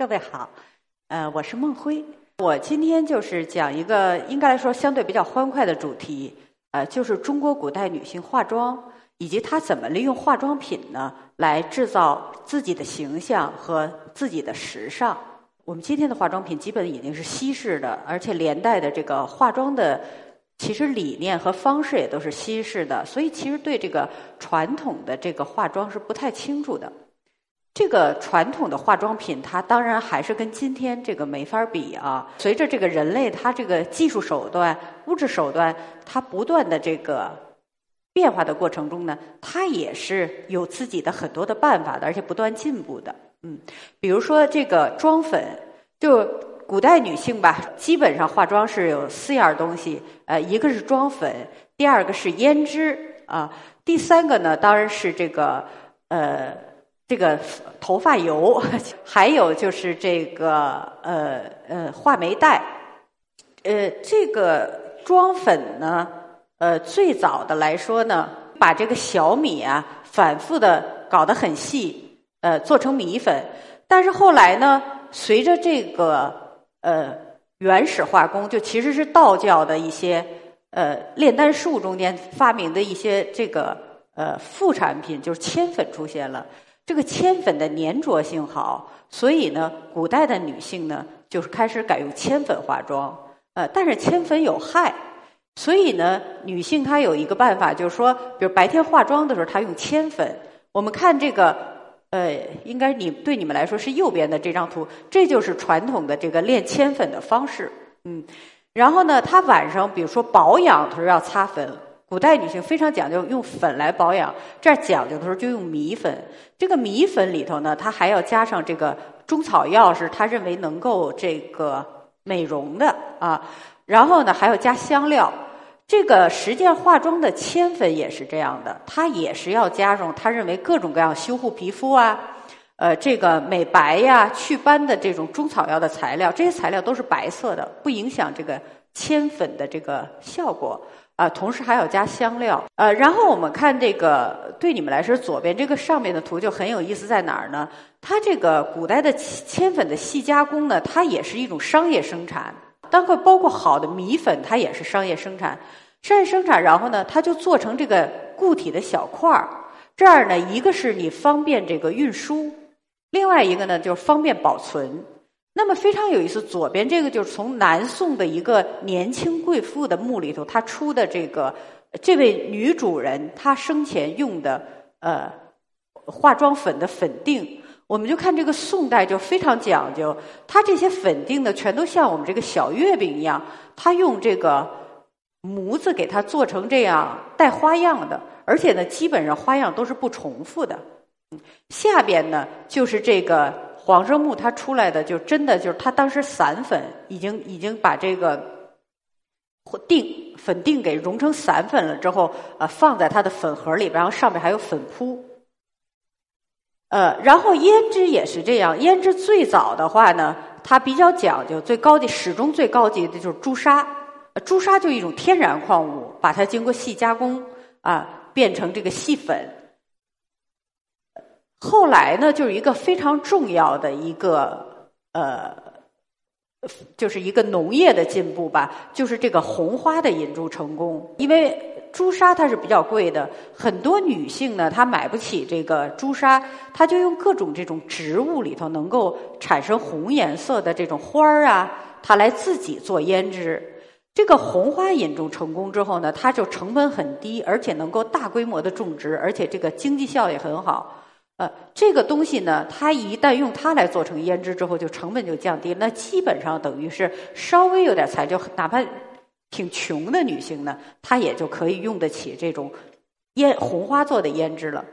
各位好，呃，我是孟辉。我今天就是讲一个应该来说相对比较欢快的主题，呃，就是中国古代女性化妆以及她怎么利用化妆品呢来制造自己的形象和自己的时尚。我们今天的化妆品基本已经是西式的，而且连带的这个化妆的其实理念和方式也都是西式的，所以其实对这个传统的这个化妆是不太清楚的。这个传统的化妆品，它当然还是跟今天这个没法比啊。随着这个人类，它这个技术手段、物质手段，它不断的这个变化的过程中呢，它也是有自己的很多的办法的，而且不断进步的。嗯，比如说这个妆粉，就古代女性吧，基本上化妆是有四样东西，呃，一个是妆粉，第二个是胭脂啊，第三个呢，当然是这个呃。这个头发油，还有就是这个呃呃画眉带，呃这个妆粉呢，呃最早的来说呢，把这个小米啊反复的搞得很细，呃做成米粉，但是后来呢，随着这个呃原始化工，就其实是道教的一些呃炼丹术中间发明的一些这个呃副产品，就是铅粉出现了。这个铅粉的粘着性好，所以呢，古代的女性呢，就是开始改用铅粉化妆。呃，但是铅粉有害，所以呢，女性她有一个办法，就是说，比如白天化妆的时候，她用铅粉。我们看这个，呃，应该你对你们来说是右边的这张图，这就是传统的这个练铅粉的方式。嗯，然后呢，她晚上比如说保养她说要擦粉。古代女性非常讲究用粉来保养，这儿讲究的时候就用米粉。这个米粉里头呢，它还要加上这个中草药，是他认为能够这个美容的啊。然后呢，还要加香料。这个实践化妆的铅粉也是这样的，它也是要加上他认为各种各样修护皮肤啊，呃，这个美白呀、祛斑的这种中草药的材料。这些材料都是白色的，不影响这个铅粉的这个效果。啊，同时还要加香料，呃，然后我们看这个，对你们来说，左边这个上面的图就很有意思，在哪儿呢？它这个古代的铅粉的细加工呢，它也是一种商业生产，包括包括好的米粉，它也是商业生产，商业生产，然后呢，它就做成这个固体的小块儿，这样呢，一个是你方便这个运输，另外一个呢，就是方便保存。那么非常有意思，左边这个就是从南宋的一个年轻贵妇的墓里头，她出的这个这位女主人她生前用的呃化妆粉的粉定，我们就看这个宋代就非常讲究，它这些粉定呢全都像我们这个小月饼一样，它用这个模子给它做成这样带花样的，而且呢基本上花样都是不重复的。下边呢就是这个。黄生木它出来的就真的就是它当时散粉已经已经把这个定粉定给融成散粉了之后，呃，放在它的粉盒里边，然后上面还有粉扑。呃，然后胭脂也是这样，胭脂最早的话呢，它比较讲究，最高级始终最高级的就是朱砂。朱砂就一种天然矿物，把它经过细加工啊，变成这个细粉。后来呢，就是一个非常重要的一个呃，就是一个农业的进步吧，就是这个红花的引入成功。因为朱砂它是比较贵的，很多女性呢她买不起这个朱砂，她就用各种这种植物里头能够产生红颜色的这种花儿啊，她来自己做胭脂。这个红花引入成功之后呢，它就成本很低，而且能够大规模的种植，而且这个经济效益很好。呃，这个东西呢，它一旦用它来做成胭脂之后，就成本就降低。那基本上等于是稍微有点财，就哪怕挺穷的女性呢，她也就可以用得起这种胭红花做的胭脂了。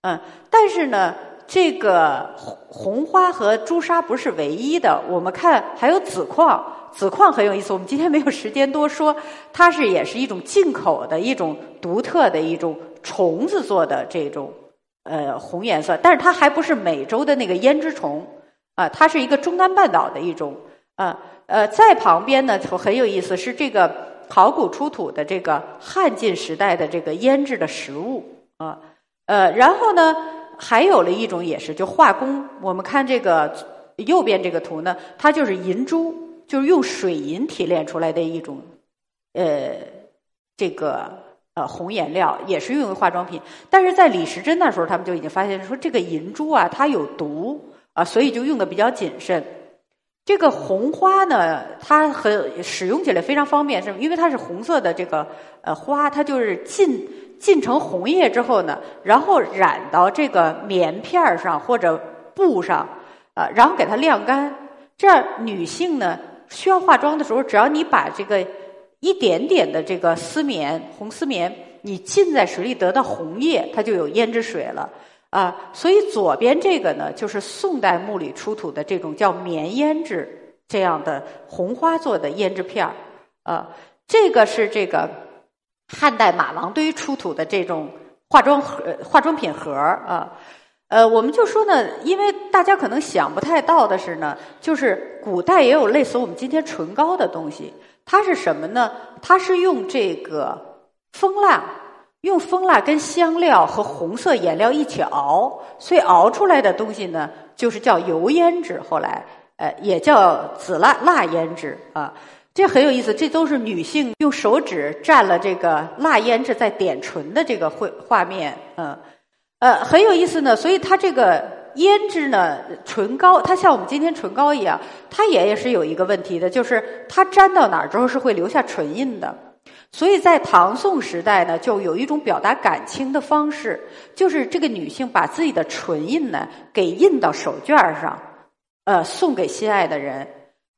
嗯，但是呢，这个红红花和朱砂不是唯一的。我们看还有紫矿，紫矿很有意思。我们今天没有时间多说，它是也是一种进口的一种独特的一种虫子做的这种。呃，红颜色，但是它还不是美洲的那个胭脂虫啊，它是一个中南半岛的一种啊。呃，在旁边呢，很有意思，是这个考古出土的这个汉晋时代的这个胭脂的食物啊。呃，然后呢，还有了一种也是就化工，我们看这个右边这个图呢，它就是银珠，就是用水银提炼出来的一种，呃，这个呃红颜料，也是用于化妆品。但是在李时珍那时候，他们就已经发现说，这个银珠啊，它有毒啊，所以就用的比较谨慎。这个红花呢，它很使用起来非常方便，是因为它是红色的这个呃花，它就是浸浸成红叶之后呢，然后染到这个棉片上或者布上，啊，然后给它晾干。这样女性呢需要化妆的时候，只要你把这个一点点的这个丝棉红丝棉，你浸在水里得到红叶，它就有胭脂水了。啊，所以左边这个呢，就是宋代墓里出土的这种叫棉胭脂这样的红花做的胭脂片儿。啊，这个是这个汉代马王堆出土的这种化妆盒、化妆品盒啊。呃，我们就说呢，因为大家可能想不太到的是呢，就是古代也有类似我们今天唇膏的东西，它是什么呢？它是用这个蜂蜡。用蜂蜡跟香料和红色颜料一起熬，所以熬出来的东西呢，就是叫油胭脂。后来，呃，也叫紫蜡蜡胭脂啊，这很有意思。这都是女性用手指蘸了这个蜡胭脂在点唇的这个绘画面，嗯，呃，很有意思呢。所以它这个胭脂呢，唇膏，它像我们今天唇膏一样，它也是有一个问题的，就是它沾到哪儿之后是会留下唇印的。所以在唐宋时代呢，就有一种表达感情的方式，就是这个女性把自己的唇印呢给印到手绢上，呃，送给心爱的人，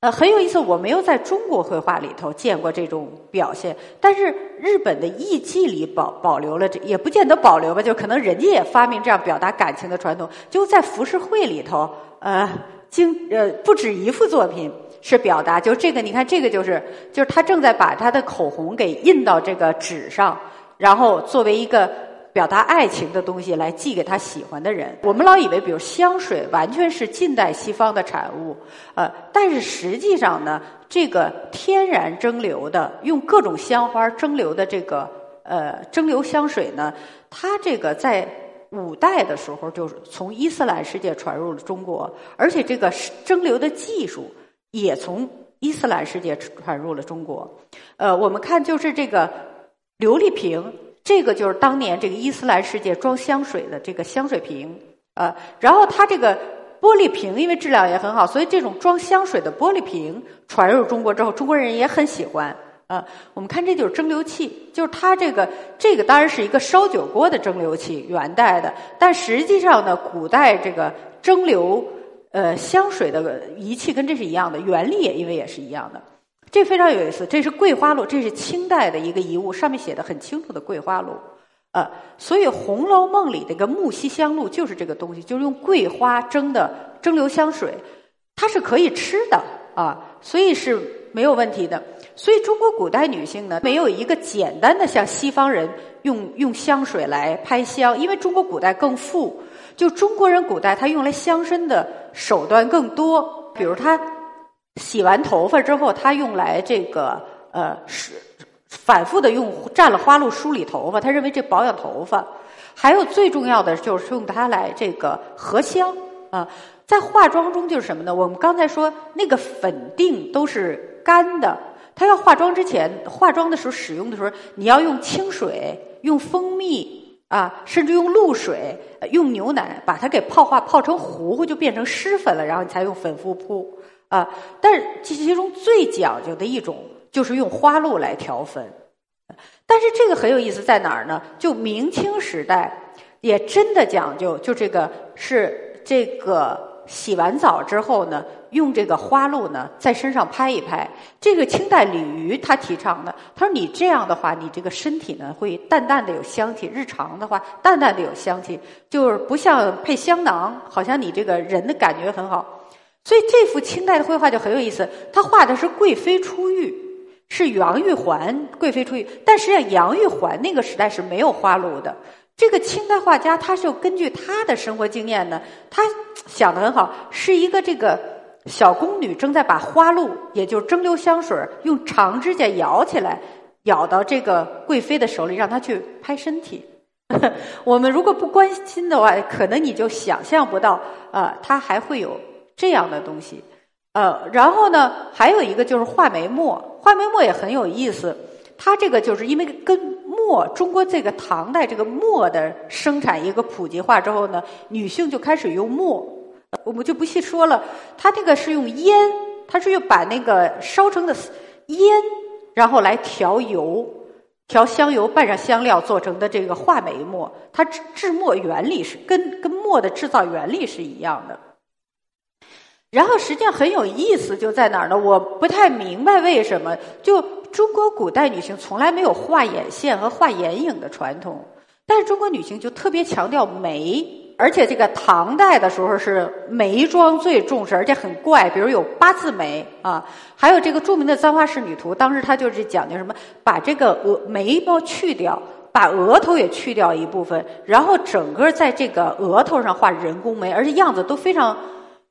呃，很有意思。我没有在中国绘画里头见过这种表现，但是日本的艺伎里保保留了这，也不见得保留吧，就可能人家也发明这样表达感情的传统，就在浮世绘里头，呃，经呃不止一幅作品。是表达，就这个，你看这个就是，就是他正在把他的口红给印到这个纸上，然后作为一个表达爱情的东西来寄给他喜欢的人。我们老以为，比如香水完全是近代西方的产物，呃，但是实际上呢，这个天然蒸馏的，用各种香花蒸馏的这个呃蒸馏香水呢，它这个在五代的时候就是从伊斯兰世界传入了中国，而且这个蒸馏的技术。也从伊斯兰世界传入了中国，呃，我们看就是这个琉璃瓶，这个就是当年这个伊斯兰世界装香水的这个香水瓶，呃，然后它这个玻璃瓶因为质量也很好，所以这种装香水的玻璃瓶传入中国之后，中国人也很喜欢，呃，我们看这就是蒸馏器，就是它这个这个当然是一个烧酒锅的蒸馏器，元代的，但实际上呢，古代这个蒸馏。呃，香水的仪器跟这是一样的，原理也因为也是一样的。这非常有意思，这是桂花露，这是清代的一个遗物，上面写的很清楚的桂花露。呃，所以《红楼梦》里的一个木樨香露就是这个东西，就是用桂花蒸的蒸馏香水，它是可以吃的啊，所以是没有问题的。所以中国古代女性呢，没有一个简单的像西方人用用香水来拍香，因为中国古代更富。就中国人古代，他用来香身的手段更多。比如他洗完头发之后，他用来这个呃是反复的用蘸了花露梳理头发，他认为这保养头发。还有最重要的就是用它来这个合香啊。在化妆中就是什么呢？我们刚才说那个粉定都是干的，他要化妆之前化妆的时候使用的时候，你要用清水，用蜂蜜。啊，甚至用露水、用牛奶把它给泡化，泡成糊糊就变成湿粉了，然后你才用粉扑扑啊。但是其中最讲究的一种就是用花露来调粉。但是这个很有意思在哪儿呢？就明清时代也真的讲究，就这个是这个。洗完澡之后呢，用这个花露呢在身上拍一拍。这个清代李渔他提倡的，他说你这样的话，你这个身体呢会淡淡的有香气；日常的话，淡淡的有香气，就是不像配香囊，好像你这个人的感觉很好。所以这幅清代的绘画就很有意思，他画的是贵妃出浴，是杨玉环贵妃出浴，但实际上杨玉环那个时代是没有花露的。这个清代画家，他是根据他的生活经验呢，他想的很好，是一个这个小宫女正在把花露，也就是蒸馏香水，用长指甲舀起来，舀到这个贵妃的手里，让她去拍身体。我们如果不关心的话，可能你就想象不到，呃，他还会有这样的东西。呃，然后呢，还有一个就是画眉墨，画眉墨也很有意思。它这个就是因为跟墨，中国这个唐代这个墨的生产一个普及化之后呢，女性就开始用墨，我们就不细说了。它这个是用烟，它是用把那个烧成的烟，然后来调油，调香油，拌上香料做成的这个画眉墨。它制制墨原理是跟跟墨的制造原理是一样的。然后实际上很有意思，就在哪儿呢？我不太明白为什么，就中国古代女性从来没有画眼线和画眼影的传统，但是中国女性就特别强调眉，而且这个唐代的时候是眉妆最重视，而且很怪，比如有八字眉啊，还有这个著名的《簪花仕女图》，当时她就是讲究什么，把这个额眉毛去掉，把额头也去掉一部分，然后整个在这个额头上画人工眉，而且样子都非常。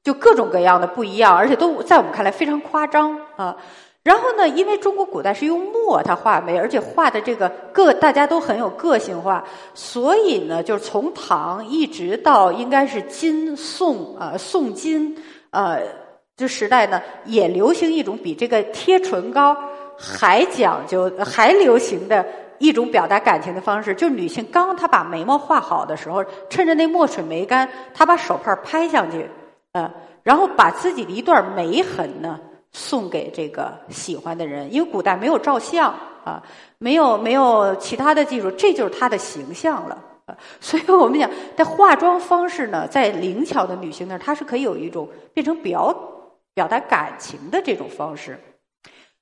就各种各样的不一样，而且都在我们看来非常夸张啊。然后呢，因为中国古代是用墨它画眉，而且画的这个个大家都很有个性化，所以呢，就是从唐一直到应该是金宋啊宋金呃这时代呢，也流行一种比这个贴唇膏还讲究、还流行的一种表达感情的方式，就是女性刚她把眉毛画好的时候，趁着那墨水没干，她把手帕拍上去。呃，然后把自己的一段眉痕呢送给这个喜欢的人，因为古代没有照相啊，没有没有其他的技术，这就是她的形象了。所以我们讲，在化妆方式呢，在灵巧的女性那儿，她是可以有一种变成表表达感情的这种方式。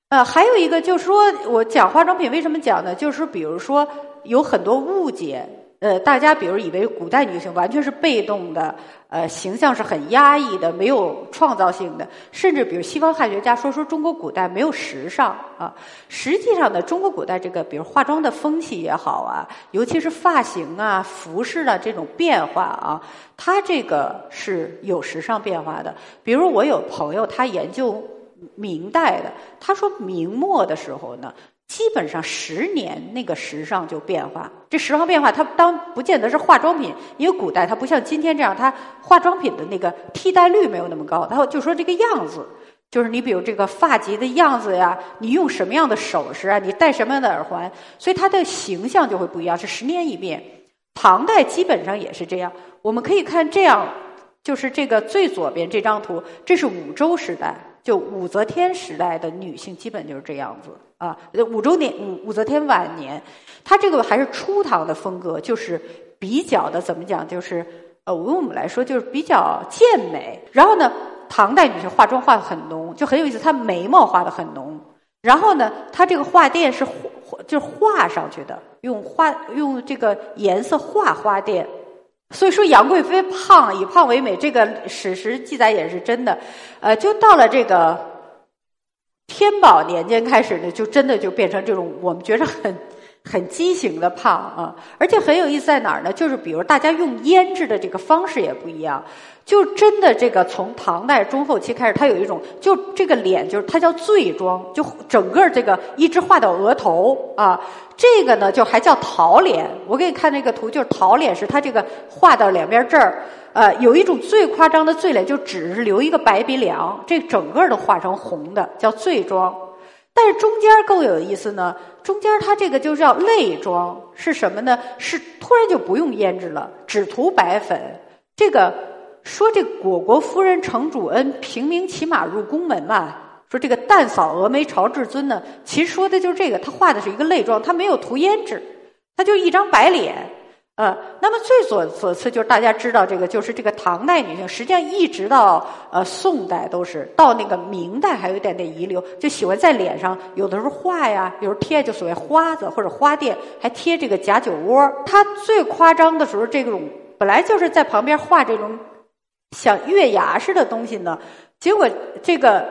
呃，还有一个就是说，我讲化妆品为什么讲呢？就是比如说有很多误解。呃，大家比如以为古代女性完全是被动的，呃，形象是很压抑的，没有创造性的，甚至比如西方汉学家说说中国古代没有时尚啊。实际上呢，中国古代这个比如化妆的风气也好啊，尤其是发型啊、服饰的这种变化啊，它这个是有时尚变化的。比如我有朋友，他研究明代的，他说明末的时候呢。基本上十年，那个时尚就变化。这时尚变化，它当不见得是化妆品，因为古代它不像今天这样，它化妆品的那个替代率没有那么高。它就说这个样子，就是你比如这个发髻的样子呀，你用什么样的首饰啊，你戴什么样的耳环，所以它的形象就会不一样，是十年一变。唐代基本上也是这样。我们可以看这样，就是这个最左边这张图，这是武周时代。就武则天时代的女性基本就是这样子啊，武周年武武则天晚年，她这个还是初唐的风格，就是比较的怎么讲，就是呃，用我们来说就是比较健美。然后呢，唐代女性化妆化的很浓，就很有意思，她眉毛画的很浓。然后呢，她这个画钿是画就是画上去的，用画用这个颜色画花钿。所以说杨贵妃胖，以胖为美，这个史实记载也是真的。呃，就到了这个天宝年间开始呢，就真的就变成这种我们觉得很很畸形的胖啊。而且很有意思在哪儿呢？就是比如大家用腌制的这个方式也不一样。就真的这个从唐代中后期开始，它有一种就这个脸就是它叫醉妆，就整个这个一直画到额头啊。这个呢就还叫桃脸。我给你看那个图，就是桃脸是它这个画到两边这儿。呃，有一种最夸张的醉脸，就只是留一个白鼻梁，这整个都画成红的，叫醉妆。但是中间更有意思呢，中间它这个就叫泪妆，是什么呢？是突然就不用胭脂了，只涂白粉，这个。说这果国夫人程主恩平明骑马入宫门嘛？说这个淡扫蛾眉朝至尊呢，其实说的就是这个。他画的是一个泪妆，他没有涂胭脂，他就一张白脸。呃，那么最所所次就是大家知道这个，就是这个唐代女性，实际上一直到呃宋代都是，到那个明代还有一点点遗留，就喜欢在脸上有的时候画呀，有时候贴就所谓花子或者花钿，还贴这个假酒窝。他最夸张的时候，这种本来就是在旁边画这种。像月牙似的东西呢，结果这个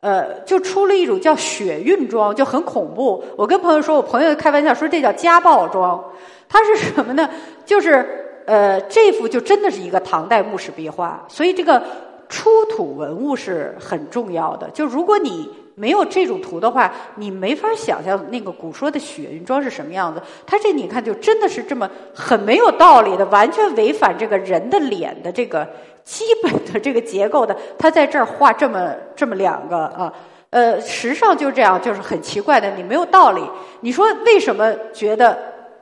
呃，就出了一种叫血晕妆，就很恐怖。我跟朋友说，我朋友开玩笑说这叫家暴妆。它是什么呢？就是呃，这幅就真的是一个唐代墓室壁画。所以这个出土文物是很重要的。就如果你没有这种图的话，你没法想象那个古说的雪云妆是什么样子。它这你看，就真的是这么很没有道理的，完全违反这个人的脸的这个基本的这个结构的。他在这儿画这么这么两个啊，呃，时尚就这样，就是很奇怪的，你没有道理。你说为什么觉得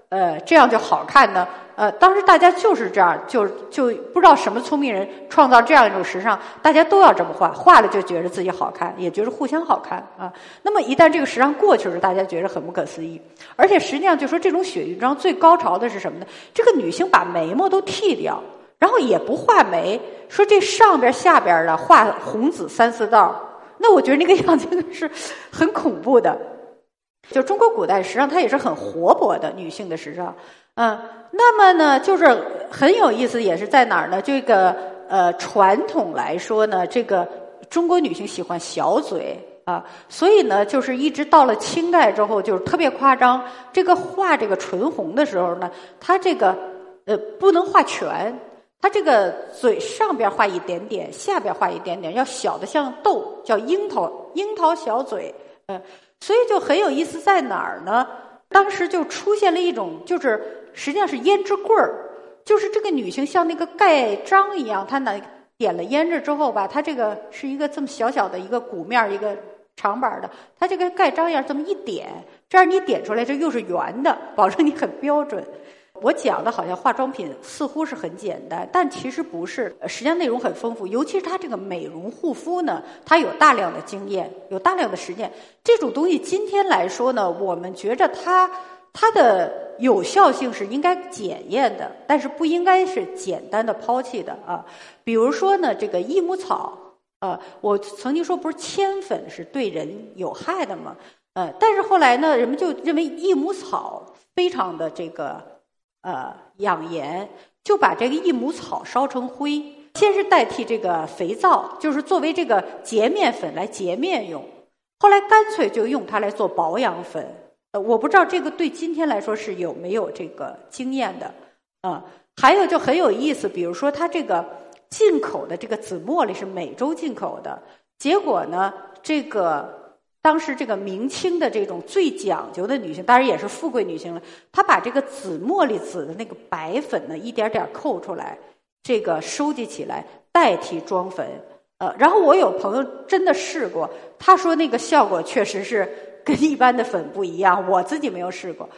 呃这样就好看呢？呃，当时大家就是这样，就就不知道什么聪明人创造这样一种时尚，大家都要这么画，画了就觉得自己好看，也觉得互相好看啊。那么一旦这个时尚过去了，大家觉得很不可思议。而且实际上，就说这种雪域妆最高潮的是什么呢？这个女性把眉毛都剃掉，然后也不画眉，说这上边下边的画红紫三四道，那我觉得那个样子是很恐怖的。就中国古代时尚，它也是很活泼的女性的时尚。嗯，那么呢，就是很有意思，也是在哪儿呢？这个呃，传统来说呢，这个中国女性喜欢小嘴啊，所以呢，就是一直到了清代之后，就是特别夸张。这个画这个唇红的时候呢，它这个呃不能画全，它这个嘴上边画一点点，下边画一点点，要小的像豆，叫樱桃樱桃小嘴，呃，所以就很有意思，在哪儿呢？当时就出现了一种，就是实际上是胭脂棍儿，就是这个女性像那个盖章一样，她呢点了胭脂之后吧，她这个是一个这么小小的一个鼓面儿一个长板的，她就跟盖章一样这么一点，这样你点出来这又是圆的，保证你很标准。我讲的好像化妆品似乎是很简单，但其实不是，实际上内容很丰富。尤其是它这个美容护肤呢，它有大量的经验，有大量的实践。这种东西今天来说呢，我们觉着它它的有效性是应该检验的，但是不应该是简单的抛弃的啊。比如说呢，这个益母草，呃，我曾经说不是铅粉是对人有害的吗？呃，但是后来呢，人们就认为益母草非常的这个。呃，养颜就把这个益母草烧成灰，先是代替这个肥皂，就是作为这个洁面粉来洁面用。后来干脆就用它来做保养粉。呃，我不知道这个对今天来说是有没有这个经验的。啊，还有就很有意思，比如说它这个进口的这个紫茉莉是美洲进口的，结果呢，这个。当时这个明清的这种最讲究的女性，当然也是富贵女性了。她把这个紫茉莉紫的那个白粉呢，一点点扣出来，这个收集起来代替妆粉。呃，然后我有朋友真的试过，他说那个效果确实是跟一般的粉不一样。我自己没有试过，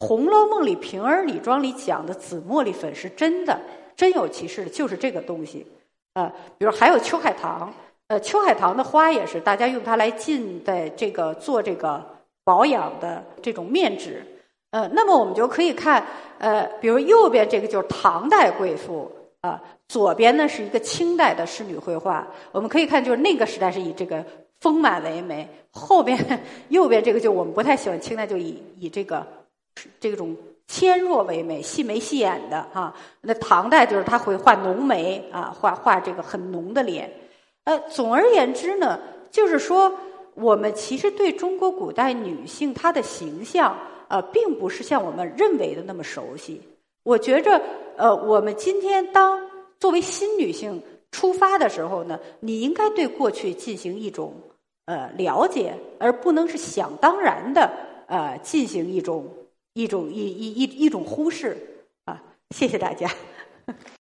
《红楼梦》里平儿李庄里讲的紫茉莉粉是真的，真有其事的，就是这个东西。呃，比如还有秋海棠。秋海棠的花也是大家用它来浸在这个做这个保养的这种面纸。呃，那么我们就可以看，呃，比如右边这个就是唐代贵妇啊，左边呢是一个清代的仕女绘画。我们可以看，就是那个时代是以这个丰满为美，后边右边这个就我们不太喜欢清代，就以以这个这种纤弱为美，细眉细眼的哈。那唐代就是他会画浓眉啊，画画这个很浓的脸。呃，总而言之呢，就是说，我们其实对中国古代女性她的形象，呃，并不是像我们认为的那么熟悉。我觉着，呃，我们今天当作为新女性出发的时候呢，你应该对过去进行一种呃了解，而不能是想当然的呃进行一种一种一一一一种忽视啊。谢谢大家。